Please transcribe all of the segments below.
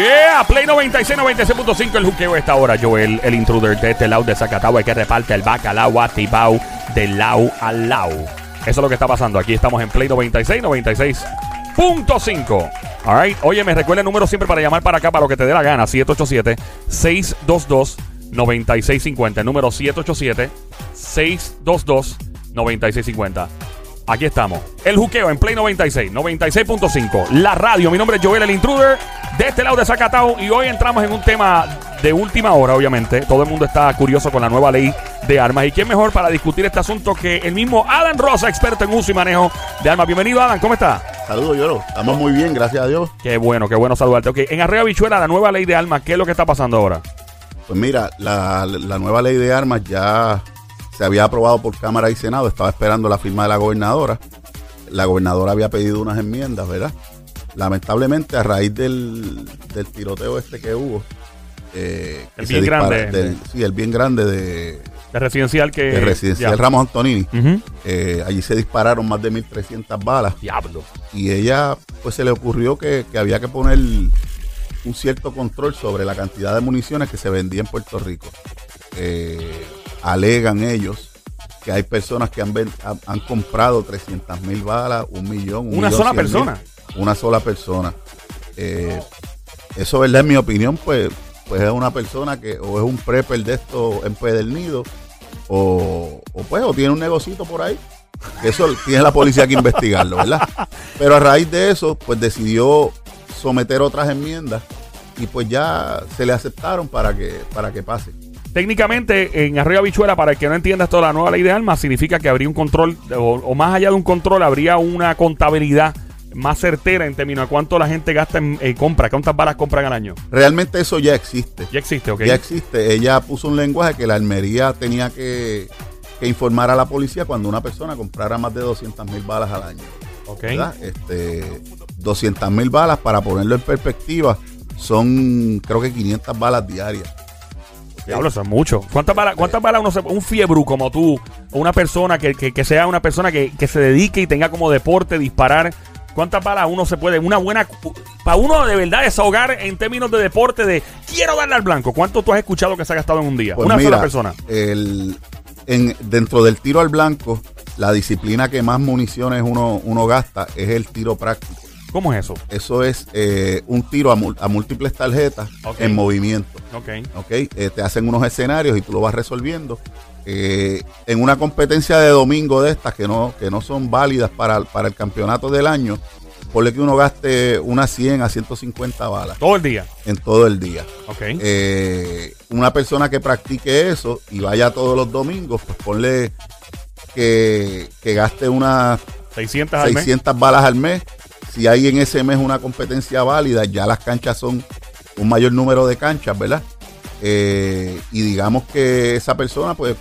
Yeah, Play 96, 96.5 el juqueo esta hora. Joel, el intruder de este lado de Zacatau, el que reparte el bacalao atibao de lado al lado. Eso es lo que está pasando. Aquí estamos en Play 96, 96.5. Alright, oye, me recuerda el número siempre para llamar para acá para lo que te dé la gana. 787-622-9650. El número 787-622-9650. Aquí estamos. El juqueo en Play 96, 96.5. La radio. Mi nombre es Joel el Intruder. De este lado de Zacatau. Y hoy entramos en un tema de última hora, obviamente. Todo el mundo está curioso con la nueva ley de armas. ¿Y quién mejor para discutir este asunto que el mismo Adam Rosa, experto en uso y manejo de armas? Bienvenido, Adam. ¿Cómo está? Saludos, Yolo. Estamos muy bien, gracias a Dios. Qué bueno, qué bueno saludarte. Ok, en Arreo Bichuela, la nueva ley de armas, ¿qué es lo que está pasando ahora? Pues mira, la, la nueva ley de armas ya se había aprobado por Cámara y Senado. Estaba esperando la firma de la gobernadora. La gobernadora había pedido unas enmiendas, ¿verdad? Lamentablemente, a raíz del, del tiroteo este que hubo. eh, El bien dispara- grande. del- sí, el bien grande de, De residencial que. de Residencial ya. Ramos Antonini. Eh, allí se dispararon más de 1.300 balas. Diablo. y ella pues se le ocurrió que, que había que poner un cierto control sobre la cantidad de municiones que se vendía en Puerto Rico. Eh, alegan ellos que hay personas que han, ven- han, han comprado 300 mil balas, un millón, un Una millón sola mil. persona. Una sola persona. Eh, eso, ¿verdad? En mi opinión, pues, pues es una persona que o es un prepper de esto empedernido o, o pues o tiene un negocito por ahí. Eso tiene la policía que investigarlo, ¿verdad? Pero a raíz de eso, pues decidió someter otras enmiendas y pues ya se le aceptaron para que, para que pase. Técnicamente, en Arroyo Bichuela, para el que no entienda esto de la nueva ley de armas, significa que habría un control, o, o más allá de un control, habría una contabilidad más certera en términos de cuánto la gente gasta en eh, compra, cuántas balas compran al año. Realmente eso ya existe. Ya existe, ¿ok? Ya existe. Ella puso un lenguaje que la almería tenía que, que informar a la policía cuando una persona comprara más de 200 mil balas al año. Ok. ¿verdad? Este, 200 mil balas, para ponerlo en perspectiva, son creo que 500 balas diarias. Diablo, eso es mucho. ¿Cuántas balas, cuántas balas uno se Un fiebru como tú, o una persona que, que- que sea una persona que, que se dedique y tenga como deporte disparar. ¿Cuántas balas uno se puede? Una buena. Para uno de verdad desahogar en términos de deporte, de quiero darle al blanco. ¿Cuánto tú has escuchado que se ha gastado en un día? Pues una mira, sola persona. el- en, dentro del tiro al blanco, la disciplina que más municiones uno, uno gasta es el tiro práctico. ¿Cómo es eso? Eso es eh, un tiro a, múltiples tarjetas en movimiento. Ok. ¿ok? Eh, te hacen unos escenarios y tú lo vas resolviendo. Eh, en una competencia de domingo de estas que no, que no son válidas para, para el campeonato del año, ponle que uno gaste unas 100 a 150 balas Todo el día. en todo el día. Ok. Eh, una persona que practique eso y vaya todos los domingos, pues ponle que, que gaste unas 600 al mes. 600 balas al mes. Si hay en ese mes una competencia válida, ya las canchas son un mayor número de canchas, ¿verdad? Eh, y digamos que esa persona, pues,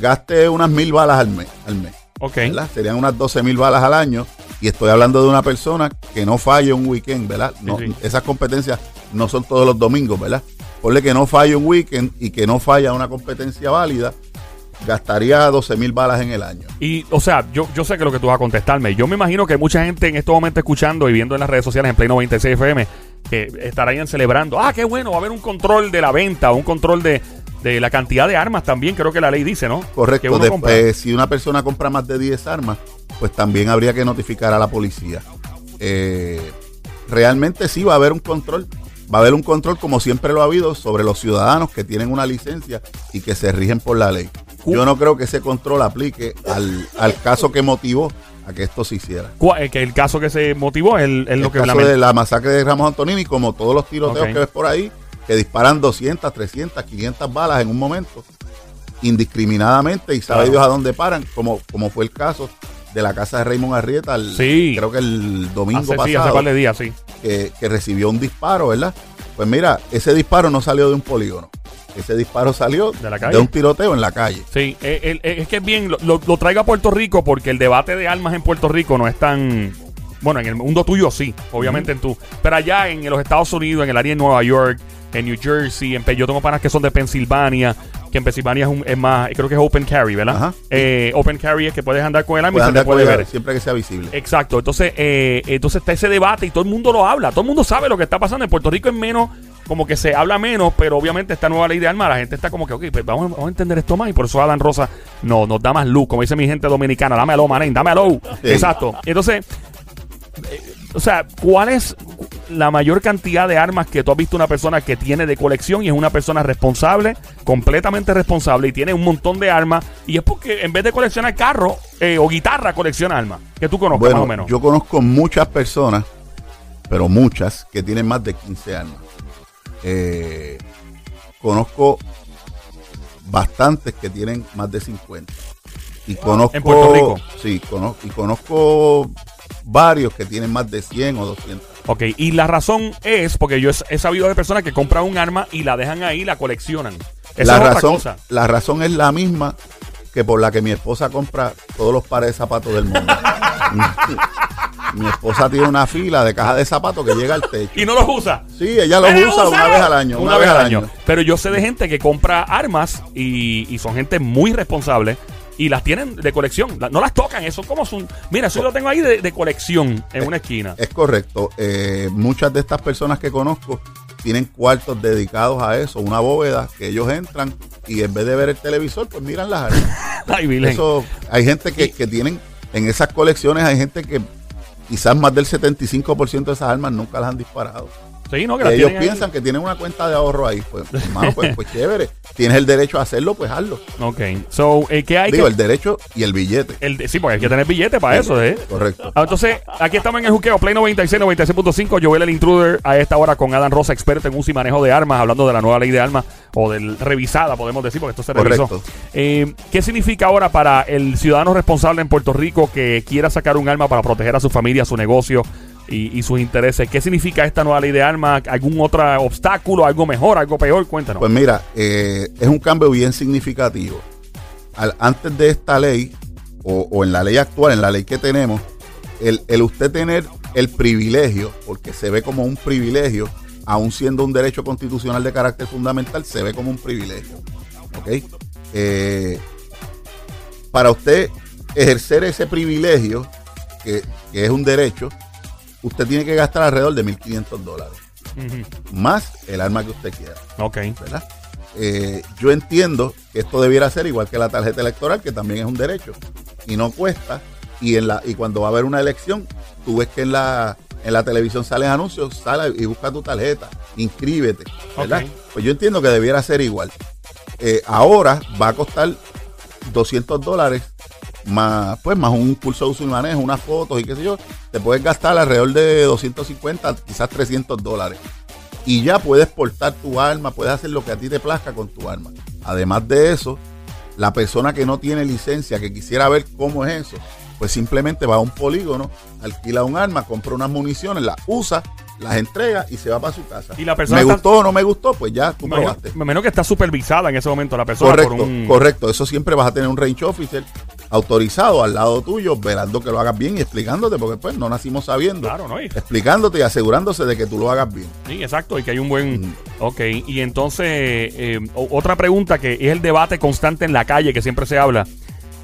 gaste unas mil balas al mes, al mes Ok. ¿verdad? Serían unas 12 mil balas al año. Y estoy hablando de una persona que no falle un weekend, ¿verdad? No, sí. Esas competencias no son todos los domingos, ¿verdad? Ponle que no falle un weekend y que no falla una competencia válida, gastaría 12 mil balas en el año. Y, o sea, yo, yo sé que lo que tú vas a contestarme. Yo me imagino que mucha gente en estos momentos escuchando y viendo en las redes sociales en Play 96 FM que estarían celebrando. Ah, qué bueno, va a haber un control de la venta, un control de, de la cantidad de armas también. Creo que la ley dice, ¿no? Correcto. De- eh, si una persona compra más de 10 armas, pues también habría que notificar a la policía. Eh, realmente sí va a haber un control. va a haber un control como siempre lo ha habido sobre los ciudadanos que tienen una licencia y que se rigen por la ley. Yo no creo que ese control aplique al, al caso que motivó a que esto se hiciera. ¿Cuál- eh, que el caso que se motivó es, el- es lo el que caso lamen- de la masacre de Ramos Antonini, como todos los tiroteos Ok. que ves por ahí, que disparan 200, 300, 500 balas en un momento, indiscriminadamente, y sabe. Dios a dónde paran, como, como fue el caso de la casa de Raymond Arrieta, el- Sí. creo que el domingo hace, sí, pasado, hace par de días, sí. que, que recibió un disparo, ¿verdad? Pues mira, ese disparo no salió de un polígono, ese disparo salió ¿De la calle? un tiroteo en la calle. Sí, eh, el- eh, es que es bien, lo, lo, a Puerto Rico porque el debate de armas en Puerto Rico no es tan... Bueno, en el mundo tuyo sí, obviamente en tu... Pero allá en los Estados Unidos, en el área de Nueva York, en New Jersey, en, yo tengo panas que son de Pensilvania, que en Pensilvania es, un- es más, creo que es open carry, ¿verdad? Ajá. Eh, open carry es que puedes andar con el arma y se te puede ver. siempre que sea visible. Exacto, entonces, eh, entonces está ese debate y todo el mundo lo habla, todo el mundo sabe lo que está pasando. En Puerto Rico es menos, como que se habla menos, pero obviamente esta nueva ley de armas, la gente está como que, ok, pues vamos, vamos a entender esto más y por eso Adam Rosa no, nos da más luz, como dice mi gente dominicana, dámelo, manen, dámelo. Sí. Exacto. Entonces, eh, o sea, ¿cuál es la mayor cantidad de armas que tú has visto una persona que tiene de colección y es una persona responsable, completamente responsable y tiene un montón de armas y es porque en vez de coleccionar carro eh, o guitarra, colecciona armas? Que tú conozcas más o Bueno, menos. yo conozco muchas personas, pero muchas, que tienen más de 15 años. Eh, conozco bastantes que tienen más de 50. Y conozco. ¿En Puerto Rico? Sí, conozco, y conozco varios que tienen más de 100 o 200. Ok, y la razón es porque yo he, sabido de personas que compran un arma y la dejan ahí la coleccionan. Esa la, es otra razón, cosa. la razón es la misma que por la que mi esposa compra todos los pares de zapatos del mundo. mi esposa tiene una fila de cajas de zapatos que llega al techo. Y no los usa. Sí, ella los ¡Pero usa una vez al año. Una, vez al año. Pero yo sé de gente que compra armas y, y son gente muy responsable y las tienen de colección. No las tocan, eso como son. Mira, eso yo lo tengo ahí de, de colección en una esquina. Es correcto. Eh, muchas de estas personas que conozco tienen cuartos dedicados a eso, una bóveda que ellos entran y en vez de ver el televisor, pues miran las armas. Ay. Eso, hay gente que, que tienen, en esas colecciones hay gente que quizás más del 75% de esas armas nunca las han disparado. Sí, no, que Y ellos ahí. piensan que tienen una cuenta de ahorro ahí. Pues, hermano, pues, pues chévere. Tienes el derecho a hacerlo, pues hazlo. Ok. So, eh, ¿qué hay Digo, que.? el derecho y el billete. el sí, porque hay que tener billete para eso, ¿eh? Correcto. Ah, Entonces, aquí estamos en el juqueo, Play 96, 96.5. Joel el Intruder a esta hora con Adam Rosa, experto en uso y manejo de armas, hablando de la nueva ley de armas, o del revisada, podemos decir, porque esto se revisó. Correcto. Eh, ¿Qué significa ahora para el ciudadano responsable en Puerto Rico que quiera sacar un arma para proteger a su familia, su negocio y, sus intereses? ¿Qué significa esta nueva ley de armas? ¿Algún otro obstáculo? ¿Algo mejor? ¿Algo peor? Cuéntanos. Pues mira, eh, es un cambio bien significativo. Antes de esta ley, o, en la ley actual, en la ley que tenemos, el, el usted tener el privilegio, porque se ve como un privilegio, aún siendo un derecho constitucional de carácter fundamental, se ve como un privilegio. ¿Ok? Eh, para usted ejercer ese privilegio, que es un derecho, usted tiene que gastar alrededor de 1.500 dólares, más el arma que usted quiera. Ok. ¿verdad? Eh, yo entiendo que esto debiera ser igual que la tarjeta electoral, que también es un derecho y no cuesta. Y en la y cuando va a haber una elección, tú ves que en la en la televisión salen anuncios, sale y busca tu tarjeta, inscríbete, ¿verdad? Ok. Pues yo entiendo que debiera ser igual. Eh, ahora va a costar 200 dólares más pues más un curso de uso y manejo, unas fotos y qué sé yo, te puedes gastar alrededor de 250, quizás 300 dólares y ya puedes portar tu arma, puedes hacer lo que a ti te plazca con tu arma. Además de eso, la persona que no tiene licencia, que quisiera ver cómo es eso, pues simplemente va a un polígono, alquila un arma, compra unas municiones, las usa, las entrega y se va para su casa. Y la persona me está- gustó o no me gustó, pues ya tú probaste. me imagino que está supervisada en ese momento la persona Correcto, por un... correcto. Eso siempre vas a tener un range officer autorizado al lado tuyo, velando que lo hagas bien y explicándote, porque pues no nacimos sabiendo. Claro, ¿no? Y- Explicándote y asegurándose de que tú lo hagas bien. Sí, exacto, y que hay un buen... Mm. Ok, y entonces, eh, otra pregunta que es el debate constante en la calle que siempre se habla.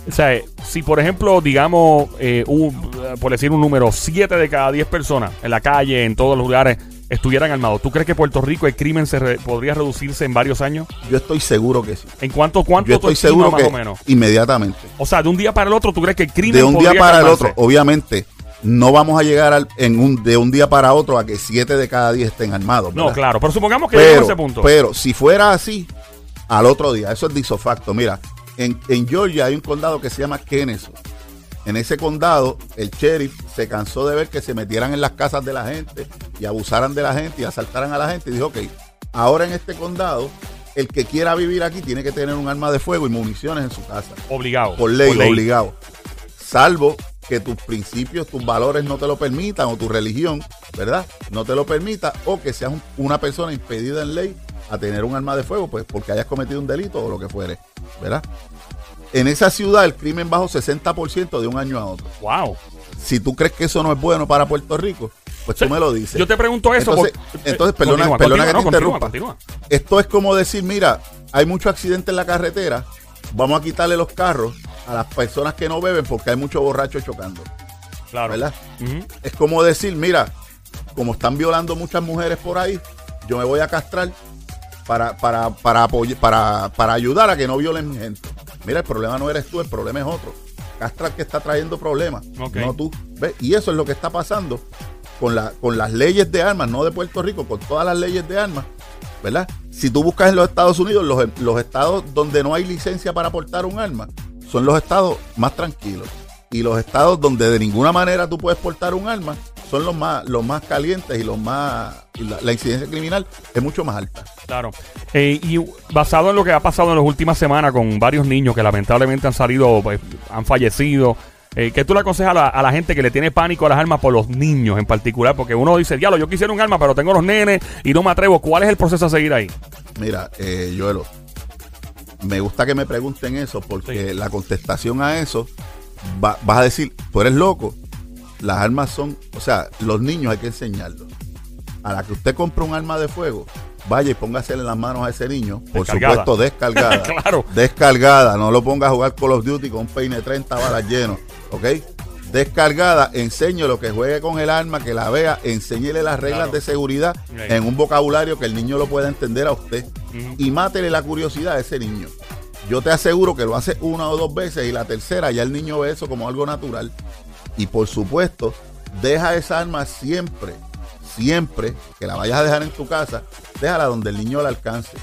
O sea, si por ejemplo, digamos, eh, un- por decir un número, 7 de cada 10 personas en la calle, en todos los lugares, estuvieran armados, ¿tú crees que Puerto Rico el crimen se re- podría reducirse en varios años? Yo estoy seguro que sí. ¿En cuánto, cuánto Yo estoy seguro más que o menos? inmediatamente. O sea, de un día para el otro, ¿tú crees que el crimen De un día para el otro, obviamente, no vamos a llegar al- en un, de un día para otro a que siete de cada diez estén armados. No, claro. Pero supongamos que llegamos a ese punto. pero si fuera así, al otro día, eso es disofacto. Mira, en, en Georgia hay un condado que se llama Kennesaw. En ese condado, el sheriff se cansó de ver que se metieran en las casas de la gente y abusaran de la gente y asaltaran a la gente y dijo, ok, ahora en este condado, el que quiera vivir aquí tiene que tener un arma de fuego y municiones en su casa. obligado. Por ley, obligado. Salvo que tus principios, tus valores no te lo permitan o tu religión, ¿verdad? No te lo permita o que seas un- una persona impedida en ley a tener un arma de fuego, pues porque hayas cometido un delito o lo que fuere, ¿verdad? En esa ciudad el crimen bajó 60% de un año a otro. Wow. Si tú crees que eso no es bueno para Puerto Rico, pues tú me lo dices. Yo te pregunto eso. Entonces, porque- entonces, perdona, Continúa, perdona continúa, que te interrumpa. continúa. Esto es como decir, mira, hay mucho accidente en la carretera, vamos a quitarle los carros a las personas que no beben porque hay muchos borrachos chocando, Claro. ¿verdad? Es como decir, mira, como están violando muchas mujeres por ahí, yo me voy a castrar para, para, para, para, para ayudar a que no violen gente. Mira, el problema no eres tú, el problema es otro. Castra el que está trayendo problemas, no tú. ¿Ves? Y eso es lo que está pasando con, la, con las leyes de armas, no de Puerto Rico, con todas las leyes de armas, ¿verdad? Si tú buscas en los Estados Unidos, los, los estados donde no hay licencia para portar un arma, son los estados más tranquilos. Y los estados donde de ninguna manera tú puedes portar un arma, son los más, los más calientes y los más. y la, la incidencia criminal es mucho más alta. Claro. Eh, y basado en lo que ha pasado en las últimas semanas con varios niños que lamentablemente han salido, pues, han fallecido, eh, ¿qué tú le aconsejas a la, a la gente que le tiene pánico a las armas por los niños en particular? Porque uno dice, diablo, yo quisiera un arma, pero tengo los nenes y no me atrevo. ¿Cuál es el proceso a seguir ahí? Mira, eh, Joelo, me gusta que me pregunten eso porque Sí. la contestación a eso va- vas a decir, tú eres loco. Las armas son, o sea, los niños hay que enseñarlos. A la que usted compre un arma de fuego, vaya y póngase en las manos a ese niño, por Descargada. supuesto descargada. Claro. Descargada, no lo ponga a jugar Call of Duty con un peine 30 balas lleno, ¿ok? Descargada, enseño lo que juegue con el arma, que la vea, enséñele las reglas Claro. de seguridad en un vocabulario que el niño lo pueda entender a usted y mátele la curiosidad a ese niño. Yo te aseguro que lo hace una o dos veces y la tercera ya el niño ve eso como algo natural. Y por supuesto, deja esa arma siempre, siempre que la vayas a dejar en tu casa, déjala donde el niño la alcance.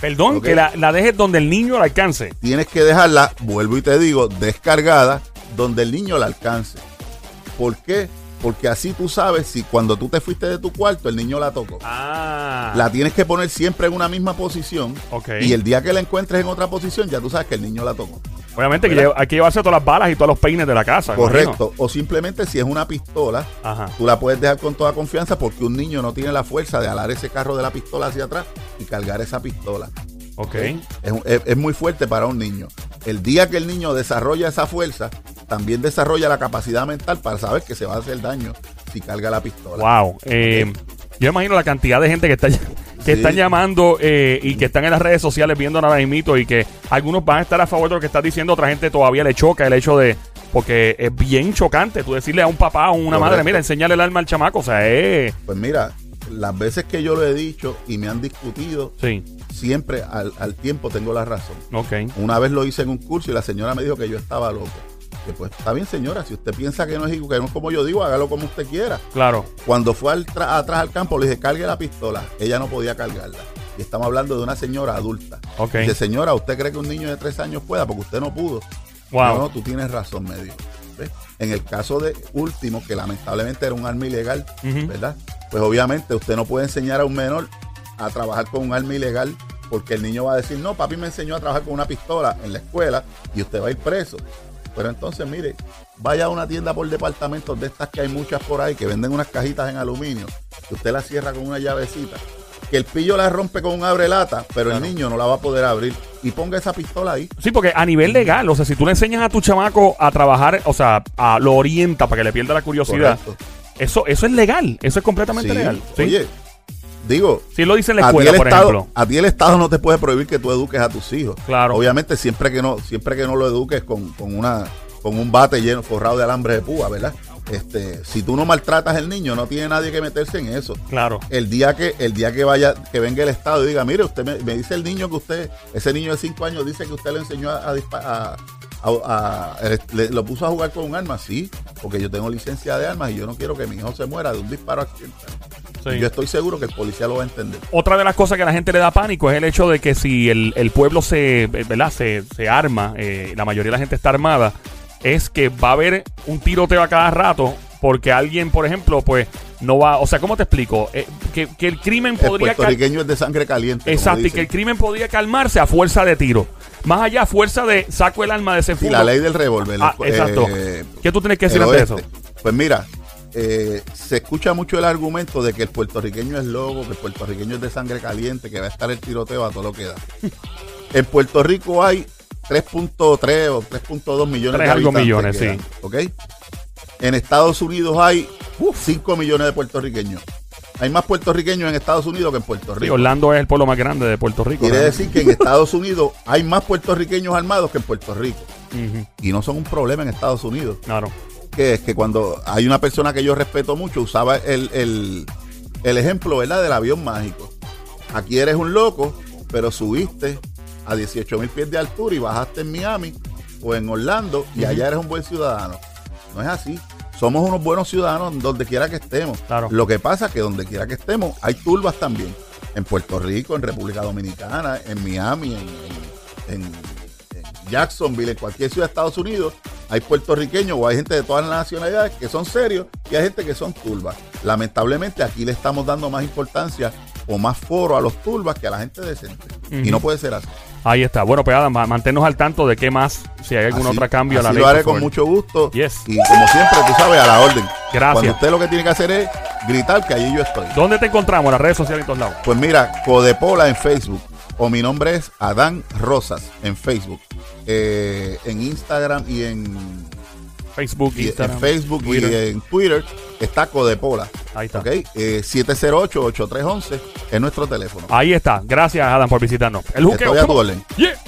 Perdón, que la, la dejes donde el niño la alcance. Tienes que dejarla, vuelvo y te digo, descargada donde el niño la alcance. ¿Por qué? Porque así tú sabes si cuando tú te fuiste de tu cuarto el niño la tocó. Ah. La tienes que poner siempre en una misma posición. Y el día que la encuentres en otra posición, ya tú sabes que el niño la tocó. Obviamente que hay que llevarse todas las balas y todos los peines de la casa. Correcto. O simplemente si es una pistola, Ajá. tú la puedes dejar con toda confianza porque un niño no tiene la fuerza de alar ese carro de la pistola hacia atrás y cargar esa pistola. Ok. Es, un- es- es muy fuerte para un niño. El día que el niño desarrolla esa fuerza, también desarrolla la capacidad mental para saber que se va a hacer daño si carga la pistola. Wow. Eh, Yo imagino la cantidad de gente que está que Sí. están llamando eh, y que están en las redes sociales viendo ahora mismo y que algunos van a estar a favor de lo que estás diciendo, otra gente todavía le choca el hecho de porque es bien chocante tú decirle a un papá o una madre, mira, enseñarle el arma al chamaco, o sea, es Pues mira, las veces que yo lo he dicho y me han discutido, sí. siempre al, al tiempo tengo la razón. Ok. Una vez lo hice en un curso y la señora me dijo que yo estaba loco. Que pues está bien señora, si usted piensa que no es, que no es como yo digo, hágalo como usted quiera. Claro. Cuando fue al atrás al campo le dije, cargue la pistola. Ella no podía cargarla. Y estamos hablando de una señora adulta. Ok. Dice, señora, ¿usted cree que un niño de tres años pueda? Porque usted no pudo. Wow. No, no, tú tienes razón, me dijo. ¿Ves? En el caso de último, que lamentablemente era un arma ilegal. ¿verdad? Pues obviamente usted no puede enseñar a un menor a trabajar con un arma ilegal porque el niño va a decir, no, papi me enseñó a trabajar con una pistola en la escuela y usted va a ir preso. Pero entonces, mire, vaya a una tienda por departamentos de estas que hay muchas por ahí que venden unas cajitas en aluminio, que usted las cierra con una llavecita, que el pillo la rompe con un abre lata, pero el niño no la va a poder abrir y ponga esa pistola ahí. Sí, porque a nivel legal, o sea, si tú le enseñas a tu chamaco a trabajar, o sea, a, lo orienta para que le pierda la curiosidad, Correcto. eso eso es legal, eso es completamente Sí. legal. ¿sí? Oye, digo, si lo dice la a ti, escuela, el por estado, ejemplo. a ti el Estado no te puede prohibir que tú eduques a tus hijos. Claro. Obviamente siempre que no, siempre que no lo eduques con, con una, con un bate lleno, forrado de alambre de púa, ¿verdad? Este, si tú no maltratas al niño, no tiene nadie que meterse en eso. Claro. El día que, el día que vaya, que venga el Estado y diga, mire, usted me, me dice el niño que usted, ese niño de 5 años dice que usted le enseñó a, a dispa- a- a- a- le- lo puso a jugar con un arma, sí. porque yo tengo licencia de armas y yo no quiero que mi hijo se muera de un disparo accidental. Sí. Y Yo estoy seguro que el policía lo va a entender. Otra de las cosas que a la gente le da pánico es el hecho de que si el, el pueblo se, ¿verdad? se, se arma, eh, la mayoría de la gente está armada, es que va a haber un tiroteo a cada rato porque alguien, por ejemplo, pues no va, o sea, ¿cómo te explico? Eh, que, que el crimen El podría... cal- puertorriqueño es de sangre caliente. Exacto, y que el crimen podría calmarse a fuerza de tiro. Más allá, a fuerza de saco el arma de ese Sí, fundo. la ley del revólver. Ah, eh, exacto. ¿Qué tú tienes que decir el ante eso? Pues mira, eh, se escucha mucho el argumento de que el puertorriqueño es loco, que el puertorriqueño es de sangre caliente, que va a estar el tiroteo a todo lo que da. en Puerto Rico hay 3.3 o 3.2 millones Tres de algo millones, sí. dan, ¿Ok? En Estados Unidos hay 5 millones de puertorriqueños. Hay más puertorriqueños en Estados Unidos que en Puerto Sí, Rico. Orlando es el pueblo más grande de Puerto Rico. Quiere realmente. decir que en Estados Unidos hay más puertorriqueños armados que en Puerto Rico. Y no son un problema en Estados Unidos. Claro. Que es que cuando hay una persona que yo respeto mucho, usaba el, el- el ejemplo, ¿verdad? Del avión mágico. Aquí eres un loco, pero subiste a 18 mil pies de altura y bajaste en Miami o en Orlando y allá eres un buen ciudadano. No es así. Somos unos buenos ciudadanos donde quiera que estemos. Claro. Lo que pasa es que donde quiera que estemos hay turbas también. En Puerto Rico, en República Dominicana, en Miami, en, en- en- en Jacksonville, en cualquier ciudad de Estados Unidos, hay puertorriqueños o hay gente de todas las nacionalidades que son serios y hay gente que son turbas. Lamentablemente aquí le estamos dando más importancia o más foro a los turbas que a la gente decente. Y no puede ser así. Ahí está. Bueno, pues Adam, ma- manténnos al tanto de qué más, si hay algún Así- otro cambio a la así ley. lo haré con mucho gusto. Yes. Y como siempre, tú sabes, a la orden. Gracias. Cuando usted lo que tiene que hacer es gritar que allí yo estoy. ¿Dónde te encontramos? En las redes sociales en todos lados. Pues mira, Codepola en Facebook. O mi nombre es Adán Rosas en Facebook. Eh, en Instagram y en, Facebook, y Instagram, en Facebook Twitter. y en Twitter está Codepola. Ahí está. ¿Ok? Eh, 708-8311 es nuestro teléfono. Ahí está. Gracias, Adam, por visitarnos. El juqueo. Estoy a tu orden. Yeah.